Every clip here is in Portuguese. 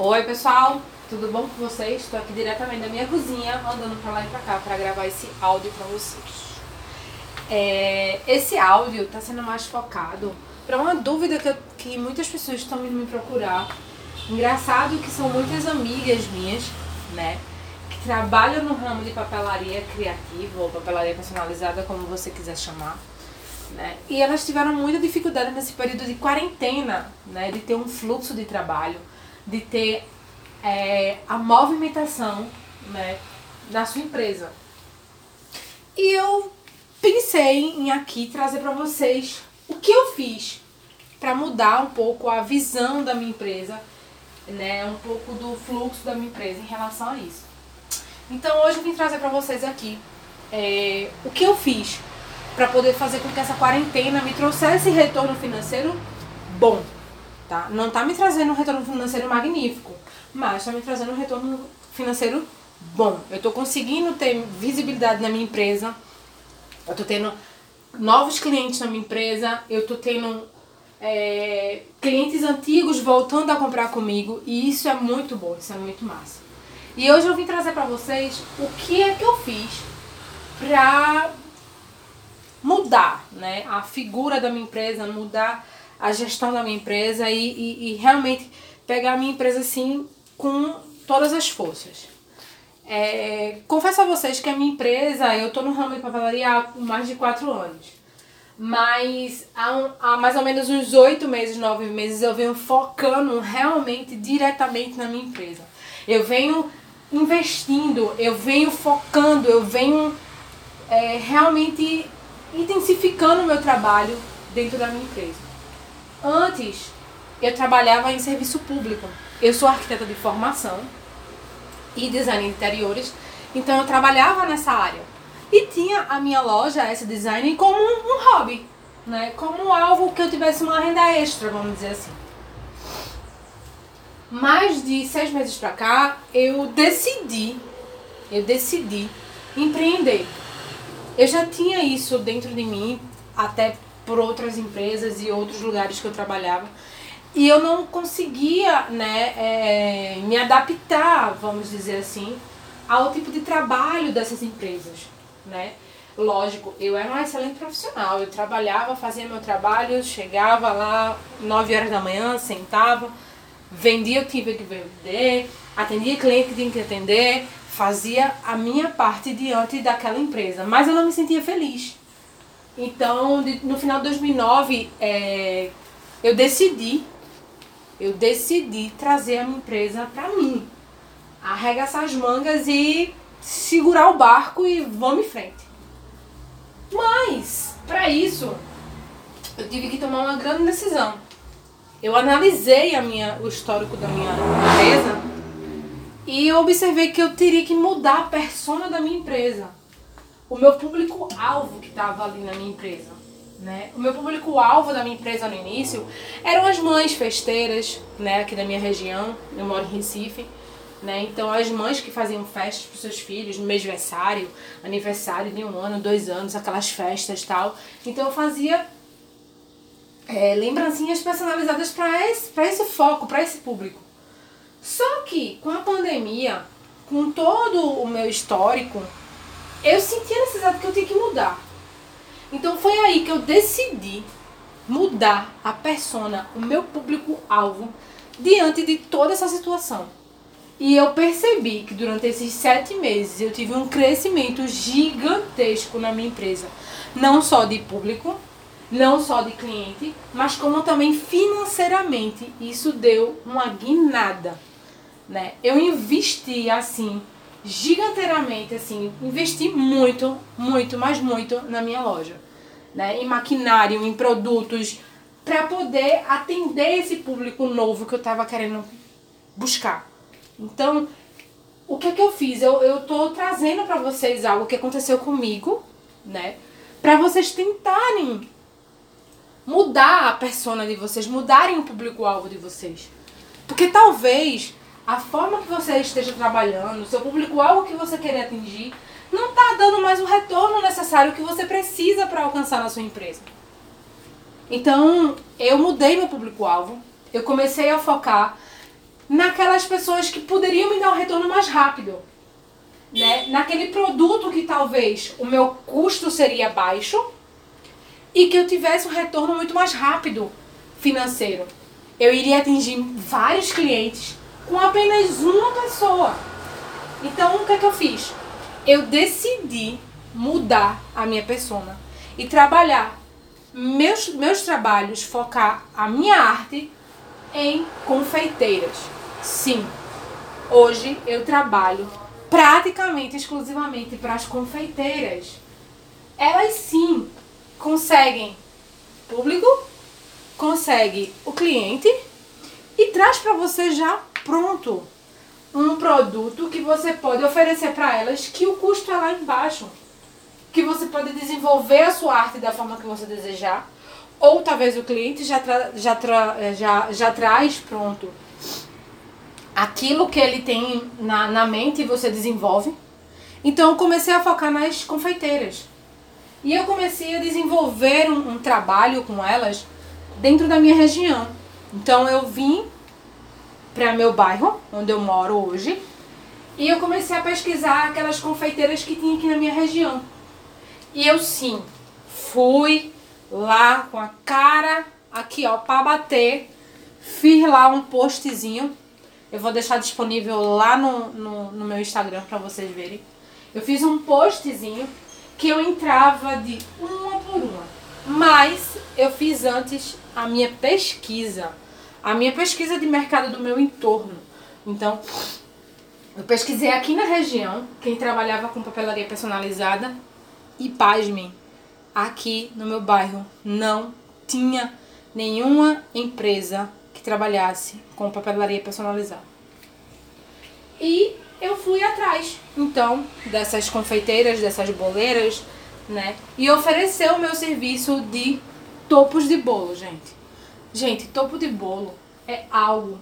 Oi pessoal, tudo bom com vocês? Estou aqui diretamente da minha cozinha, andando pra lá e pra cá para gravar esse áudio para vocês. É, esse áudio está sendo mais focado para uma dúvida que, eu, que muitas pessoas estão me procurar. Engraçado que são muitas amigas minhas, né? Que trabalham no ramo de papelaria criativa ou papelaria personalizada, como você quiser chamar. Né? E elas tiveram muita dificuldade nesse período de quarentena, né? De ter um fluxo de trabalho, de ter é, a movimentação né, da sua empresa. E eu pensei em aqui trazer para vocês o que eu fiz para mudar um pouco a visão da minha empresa, né, um pouco do fluxo da minha empresa em relação a isso. Então hoje eu vim trazer para vocês aqui é, o que eu fiz para poder fazer com que essa quarentena me trouxesse retorno financeiro bom, tá? Não tá me trazendo um retorno financeiro magnífico, mas tá me trazendo um retorno financeiro bom. Eu tô conseguindo ter visibilidade na minha empresa, eu tô tendo novos clientes na minha empresa, eu tô tendo é, clientes antigos voltando a comprar comigo e isso é muito bom, isso é muito massa. E hoje eu vim trazer para vocês o que é que eu fiz pra mudar né, a figura da minha empresa, mudar a gestão da minha empresa e, e, e realmente pegar a minha empresa assim com todas as forças. É, confesso a vocês que a minha empresa, eu estou no ramo de papelaria há mais de quatro anos. Mas há, um, há mais ou menos uns oito meses, nove meses, eu venho focando realmente diretamente na minha empresa. Eu venho investindo, eu venho focando, eu venho é, realmente intensificando o meu trabalho dentro da minha empresa. Antes, eu trabalhava em serviço público. Eu sou arquiteta de formação e design de interiores, então eu trabalhava nessa área. E tinha a minha loja, essa design, como um, hobby, né? Como algo que eu tivesse uma renda extra, vamos dizer assim. Mais de seis meses pra cá, eu decidi, eu decidi empreender. Eu já tinha isso dentro de mim, até por outras empresas e outros lugares que eu trabalhava. E eu não conseguia né, é, me adaptar, vamos dizer assim, ao tipo de trabalho dessas empresas. Né? Lógico, eu era uma excelente profissional. Eu trabalhava, fazia meu trabalho, chegava lá 9 horas da manhã, sentava, vendia o que tinha que vender, atendia cliente que tinha que atender, fazia a minha parte diante daquela empresa. Mas eu não me sentia feliz. Então, no final de 2009, é, eu decidi eu decidi trazer a minha empresa para mim. Arregaçar as mangas e segurar o barco e vamos em frente. Mas, para isso, eu tive que tomar uma grande decisão. Eu analisei a minha, o histórico da minha empresa e eu observei que eu teria que mudar a persona da minha empresa. O meu público-alvo que estava ali na minha empresa. Né? O meu público-alvo da minha empresa no início eram as mães festeiras, né, aqui da minha região, eu moro em Recife. Né? Então, as mães que faziam festas para seus filhos, no mês aniversário, aniversário de um ano, dois anos, aquelas festas tal. Então, eu fazia é, lembrancinhas personalizadas para esse, esse foco, para esse público. Só que, com a pandemia, com todo o meu histórico, eu senti a necessidade que eu tinha que mudar. Então foi aí que eu decidi mudar a persona, o meu público-alvo, diante de toda essa situação. E eu percebi que durante esses sete meses eu tive um crescimento gigantesco na minha empresa. Não só de público, não só de cliente, mas como também financeiramente. Isso deu uma guinada. Né? Eu investi assim giganteiramente, assim, investi muito, muito, mas muito na minha loja, né? Em maquinário, em produtos, para poder atender esse público novo que eu estava querendo buscar. Então, o que é que eu fiz? Eu, eu tô trazendo para vocês algo que aconteceu comigo, né? Para vocês tentarem mudar a persona de vocês, mudarem o público-alvo de vocês. Porque talvez a forma que você esteja trabalhando, o seu público-alvo que você quer atingir, não está dando mais o retorno necessário que você precisa para alcançar na sua empresa. Então, eu mudei meu público-alvo, eu comecei a focar naquelas pessoas que poderiam me dar um retorno mais rápido. Né? Naquele produto que talvez o meu custo seria baixo e que eu tivesse um retorno muito mais rápido financeiro. Eu iria atingir vários clientes com apenas uma pessoa. Então, o que é que eu fiz? Eu decidi mudar a minha persona e trabalhar meus, meus trabalhos, focar a minha arte em confeiteiras. Sim, hoje eu trabalho praticamente exclusivamente para as confeiteiras. Elas sim conseguem público, consegue o cliente e traz para você já pronto um produto que você pode oferecer para elas que o custo é lá embaixo. Que você pode desenvolver a sua arte da forma que você desejar. Ou talvez o cliente já, tra já, tra já, já traz pronto aquilo que ele tem na, na mente e você desenvolve. Então eu comecei a focar nas confeiteiras. E eu comecei a desenvolver um, um trabalho com elas dentro da minha região. Então eu vim para meu bairro, onde eu moro hoje, e eu comecei a pesquisar aquelas confeiteiras que tinha aqui na minha região. E eu sim, fui lá com a cara aqui ó, para bater, fiz lá um postzinho eu vou deixar disponível lá no, no, no meu Instagram para vocês verem. Eu fiz um postzinho que eu entrava de uma por uma. Mas eu fiz antes a minha pesquisa. A minha pesquisa de mercado do meu entorno. Então, eu pesquisei aqui na região quem trabalhava com papelaria personalizada e pasmem, aqui no meu bairro não tinha nenhuma empresa que trabalhasse com papelaria personalizada. E eu fui atrás, então, dessas confeiteiras, dessas boleiras, né? E oferecer o meu serviço de topos de bolo, gente. Gente, topo de bolo é algo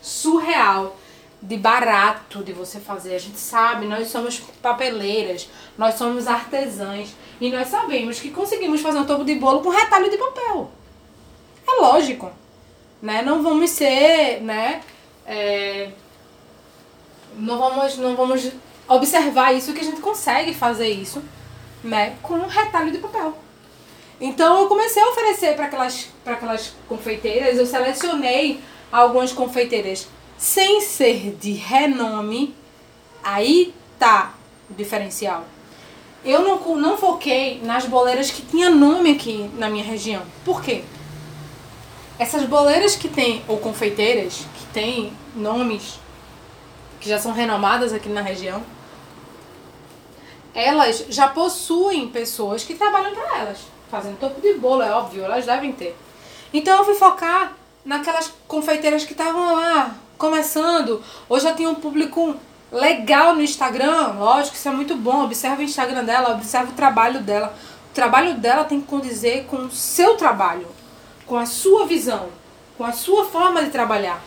surreal de barato de você fazer. A gente sabe, nós somos papeleiras, nós somos artesãs e nós sabemos que conseguimos fazer um topo de bolo com retalho de papel. É lógico né? Não vamos ser, né? É, não vamos, não vamos observar isso que a gente consegue fazer isso, né? Com um retalho de papel. Então eu comecei a oferecer para aquelas, aquelas confeiteiras, eu selecionei algumas confeiteiras sem ser de renome, aí tá o diferencial. Eu não, não foquei nas boleiras que tinha nome aqui na minha região. Por quê? Essas boleiras que tem, ou confeiteiras, que tem nomes que já são renomadas aqui na região, elas já possuem pessoas que trabalham para elas, fazendo topo de bolo, é óbvio, elas devem ter. Então eu fui focar naquelas confeiteiras que estavam lá, começando, ou já tinham um público legal no Instagram, lógico, isso é muito bom, observa o Instagram dela, observa o trabalho dela. O trabalho dela tem que condizer com o seu trabalho com a sua visão, com a sua forma de trabalhar.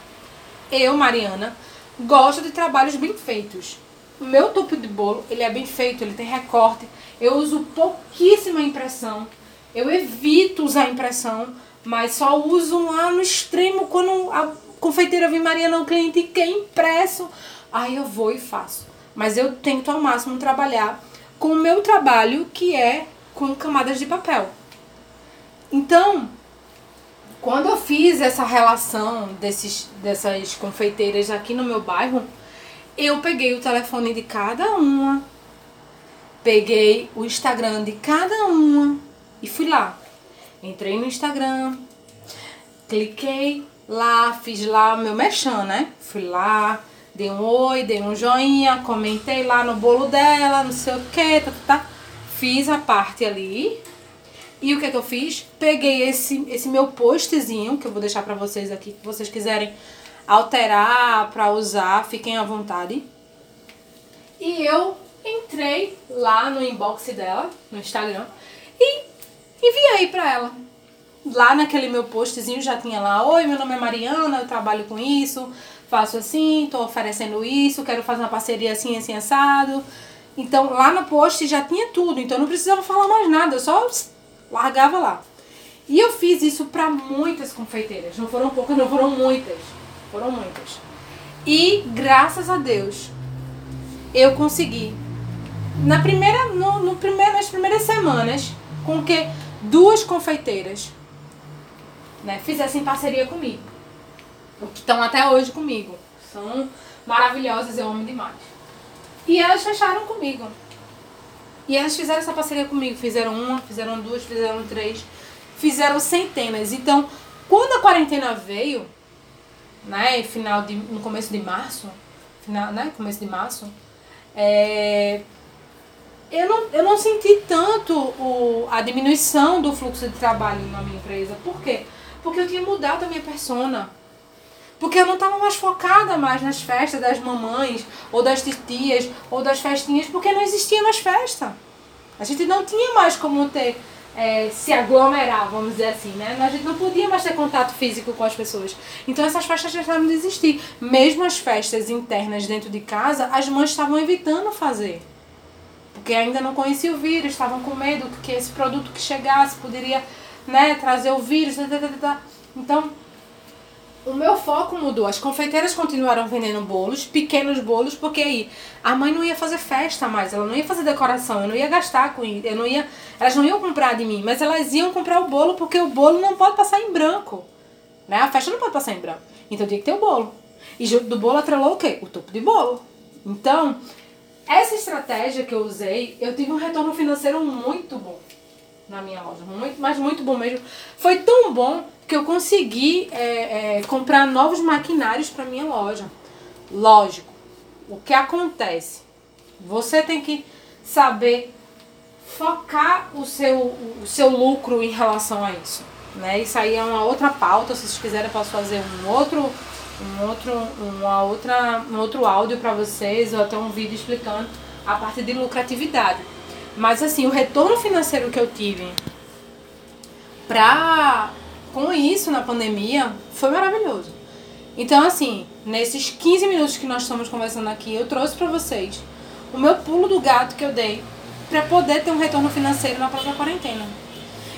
Eu, Mariana, gosto de trabalhos bem feitos. O meu topo de bolo, ele é bem feito, ele tem recorte. Eu uso pouquíssima impressão. Eu evito usar impressão, mas só uso lá no extremo quando a confeiteira vem Mariana, o cliente quer impresso. Aí eu vou e faço. Mas eu tento ao máximo trabalhar com o meu trabalho, que é com camadas de papel. Então, quando eu fiz essa relação desses, dessas confeiteiras aqui no meu bairro, eu peguei o telefone de cada uma, peguei o Instagram de cada uma e fui lá. Entrei no Instagram, cliquei lá, fiz lá meu mechan, né? Fui lá, dei um oi, dei um joinha, comentei lá no bolo dela, não sei o que, tá, tá, tá. Fiz a parte ali e o que é que eu fiz? Peguei esse, esse meu postzinho, que eu vou deixar pra vocês aqui, se vocês quiserem alterar pra usar, fiquem à vontade. E eu entrei lá no inbox dela, no Instagram, e enviei pra ela. Lá naquele meu postzinho já tinha lá, oi, meu nome é Mariana, eu trabalho com isso, faço assim, tô oferecendo isso, quero fazer uma parceria assim, assim, assado. Então lá no post já tinha tudo, então não precisava falar mais nada, só largava lá. E eu fiz isso para muitas confeiteiras. Não foram poucas, não foram muitas. Foram muitas. E graças a Deus, eu consegui. Na primeira, no, no primeiro, nas primeiras semanas, com que duas confeiteiras né, fizessem parceria comigo. Que estão até hoje comigo. São maravilhosas, eu amo demais. E elas fecharam comigo. E elas fizeram essa parceria comigo. Fizeram uma, fizeram duas, fizeram três. Fizeram centenas. Então, quando a quarentena veio, né, final de, no começo de março, final, né, começo de março, é, eu, não, eu não senti tanto o, a diminuição do fluxo de trabalho na minha empresa. Por quê? Porque eu tinha mudado a minha persona. Porque eu não estava mais focada mais nas festas das mamães, ou das tias, ou das festinhas, porque não existia mais festa. A gente não tinha mais como ter é, se aglomerar, vamos dizer assim, né? A gente não podia mais ter contato físico com as pessoas. Então essas festas deixaram de existir. Mesmo as festas internas dentro de casa, as mães estavam evitando fazer. Porque ainda não conheciam o vírus, estavam com medo que esse produto que chegasse poderia né, trazer o vírus. Tá, tá, tá, então, o meu foco mudou. As confeiteiras continuaram vendendo bolos, pequenos bolos, porque aí a mãe não ia fazer festa mais, ela não ia fazer decoração, eu não ia gastar com eu não ia, elas não iam comprar de mim, mas elas iam comprar o bolo porque o bolo não pode passar em branco. Né? A festa não pode passar em branco. Então tinha que ter o bolo. E do bolo atrelou o quê? O topo de bolo. Então, essa estratégia que eu usei, eu tive um retorno financeiro muito bom na minha loja. Muito, mas muito bom mesmo. Foi tão bom que eu consegui é, é, comprar novos maquinários para minha loja. Lógico, o que acontece? Você tem que saber focar o seu, o seu lucro em relação a isso. Né? Isso aí é uma outra pauta. Se vocês quiserem, eu posso fazer um outro, um outro, uma outra, um outro áudio para vocês, ou até um vídeo explicando a parte de lucratividade. Mas assim, o retorno financeiro que eu tive pra, com isso na pandemia foi maravilhoso. Então, assim, nesses 15 minutos que nós estamos conversando aqui, eu trouxe para vocês o meu pulo do gato que eu dei para poder ter um retorno financeiro na própria quarentena.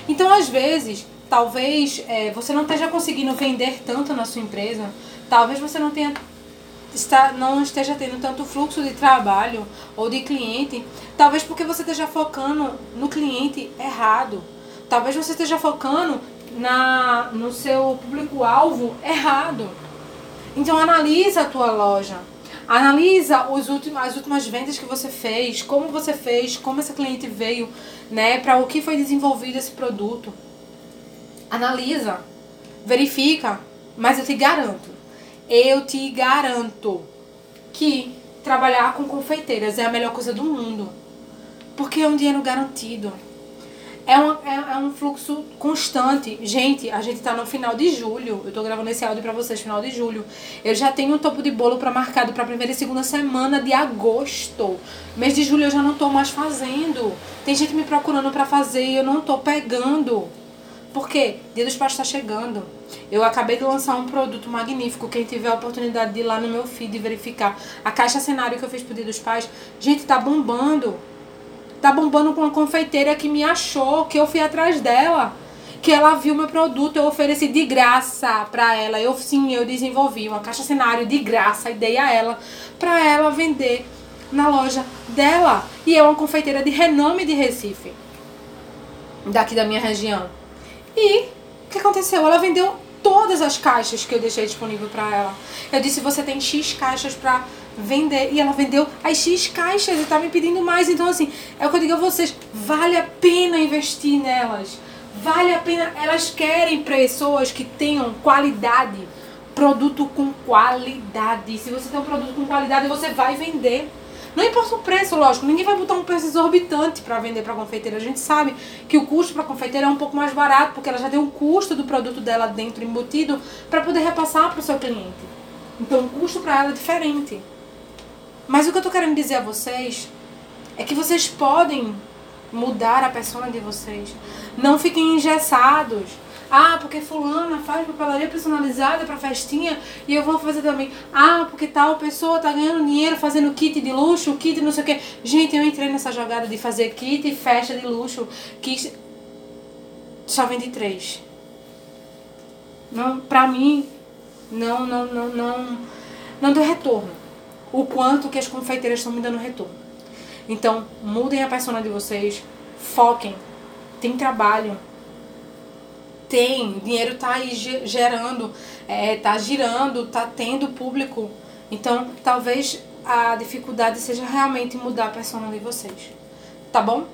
Então, às vezes, talvez é, você não esteja conseguindo vender tanto na sua empresa, talvez você não tenha está, não esteja tendo tanto fluxo de trabalho ou de cliente, talvez porque você esteja focando no cliente errado. Talvez você esteja focando na, no seu público-alvo errado. Então analisa a tua loja. Analisa os últimos, as últimas vendas que você fez, como você fez, como esse cliente veio, né, para o que foi desenvolvido esse produto. Analisa, verifica, mas eu te garanto, eu te garanto que trabalhar com confeiteiras é a melhor coisa do mundo. Porque é um dinheiro garantido. É um, é, é um fluxo constante. Gente, a gente tá no final de julho. Eu tô gravando esse áudio pra vocês, final de julho. Eu já tenho um topo de bolo para marcado pra primeira e segunda semana de agosto. Mês de julho eu já não tô mais fazendo. Tem gente me procurando para fazer e eu não tô pegando. Porque Dia dos Pais está chegando. Eu acabei de lançar um produto magnífico. Quem tiver a oportunidade de ir lá no meu feed e verificar a caixa cenário que eu fiz pro Dia dos Pais, gente, tá bombando. Tá bombando com uma confeiteira que me achou, que eu fui atrás dela. Que ela viu meu produto, eu ofereci de graça pra ela. Eu sim, eu desenvolvi uma caixa cenário de graça e dei a ela pra ela vender na loja dela. E é uma confeiteira de renome de Recife. Daqui da minha região. E o que aconteceu? Ela vendeu todas as caixas que eu deixei disponível para ela. Eu disse: você tem X caixas para vender. E ela vendeu as X caixas e tá me pedindo mais. Então, assim, é o que eu digo a vocês: vale a pena investir nelas. Vale a pena. Elas querem pessoas que tenham qualidade. Produto com qualidade. Se você tem um produto com qualidade, você vai vender. Não importa o preço, lógico, ninguém vai botar um preço exorbitante para vender para confeiteira. A gente sabe que o custo para confeiteira é um pouco mais barato, porque ela já tem o custo do produto dela dentro embutido para poder repassar para o seu cliente. Então o custo para ela é diferente. Mas o que eu tô querendo dizer a vocês é que vocês podem mudar a persona de vocês. Não fiquem engessados ah, porque fulana faz papelaria personalizada para festinha e eu vou fazer também. Ah, porque tal pessoa tá ganhando dinheiro fazendo kit de luxo, kit não sei o que. Gente, eu entrei nessa jogada de fazer kit e festa de luxo, que só vende três. Não, pra mim, não, não, não, não, não deu retorno. O quanto que as confeiteiras estão me dando retorno. Então, mudem a persona de vocês, foquem, tem trabalho, tem, dinheiro tá aí gerando, é, tá girando, tá tendo público. Então, talvez a dificuldade seja realmente mudar a persona de vocês. Tá bom?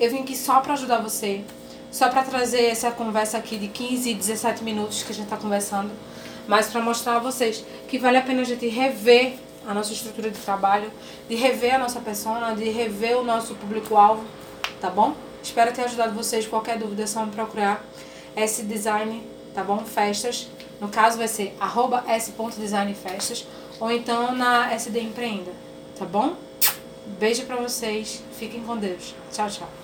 Eu vim aqui só para ajudar você, só para trazer essa conversa aqui de 15, 17 minutos que a gente tá conversando, mas para mostrar a vocês que vale a pena a gente rever a nossa estrutura de trabalho, de rever a nossa persona, de rever o nosso público-alvo, tá bom? Espero ter ajudado vocês. Qualquer dúvida é só me procurar. S Design, tá bom? Festas. No caso vai ser arroba s.designfestas ou então na SD Empreenda, tá bom? Beijo pra vocês. Fiquem com Deus. Tchau, tchau.